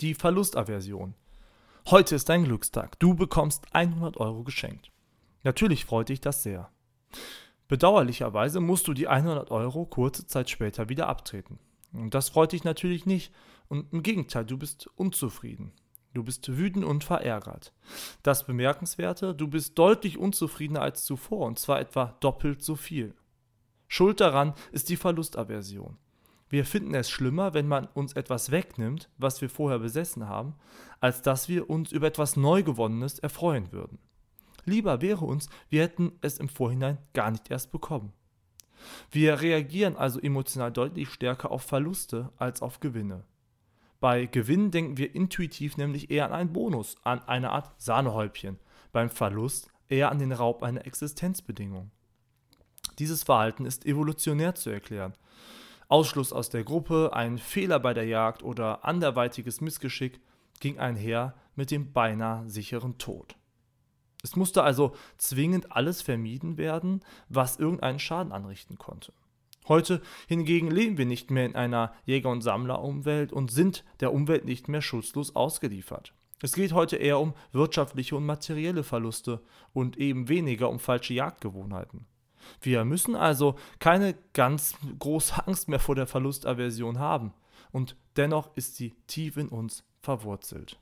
Die Verlustaversion. Heute ist dein Glückstag. Du bekommst 100 Euro geschenkt. Natürlich freut dich das sehr. Bedauerlicherweise musst du die 100 Euro kurze Zeit später wieder abtreten. Und das freut dich natürlich nicht. Und im Gegenteil, du bist unzufrieden. Du bist wütend und verärgert. Das Bemerkenswerte, du bist deutlich unzufriedener als zuvor, und zwar etwa doppelt so viel. Schuld daran ist die Verlustaversion. Wir finden es schlimmer, wenn man uns etwas wegnimmt, was wir vorher besessen haben, als dass wir uns über etwas Neugewonnenes erfreuen würden. Lieber wäre uns, wir hätten es im Vorhinein gar nicht erst bekommen. Wir reagieren also emotional deutlich stärker auf Verluste als auf Gewinne. Bei Gewinn denken wir intuitiv nämlich eher an einen Bonus, an eine Art Sahnehäubchen, beim Verlust eher an den Raub einer Existenzbedingung. Dieses Verhalten ist evolutionär zu erklären. Ausschluss aus der Gruppe, ein Fehler bei der Jagd oder anderweitiges Missgeschick ging einher mit dem beinahe sicheren Tod. Es musste also zwingend alles vermieden werden, was irgendeinen Schaden anrichten konnte. Heute hingegen leben wir nicht mehr in einer Jäger- und Sammlerumwelt und sind der Umwelt nicht mehr schutzlos ausgeliefert. Es geht heute eher um wirtschaftliche und materielle Verluste und eben weniger um falsche Jagdgewohnheiten. Wir müssen also keine ganz große Angst mehr vor der Verlustaversion haben und dennoch ist sie tief in uns verwurzelt.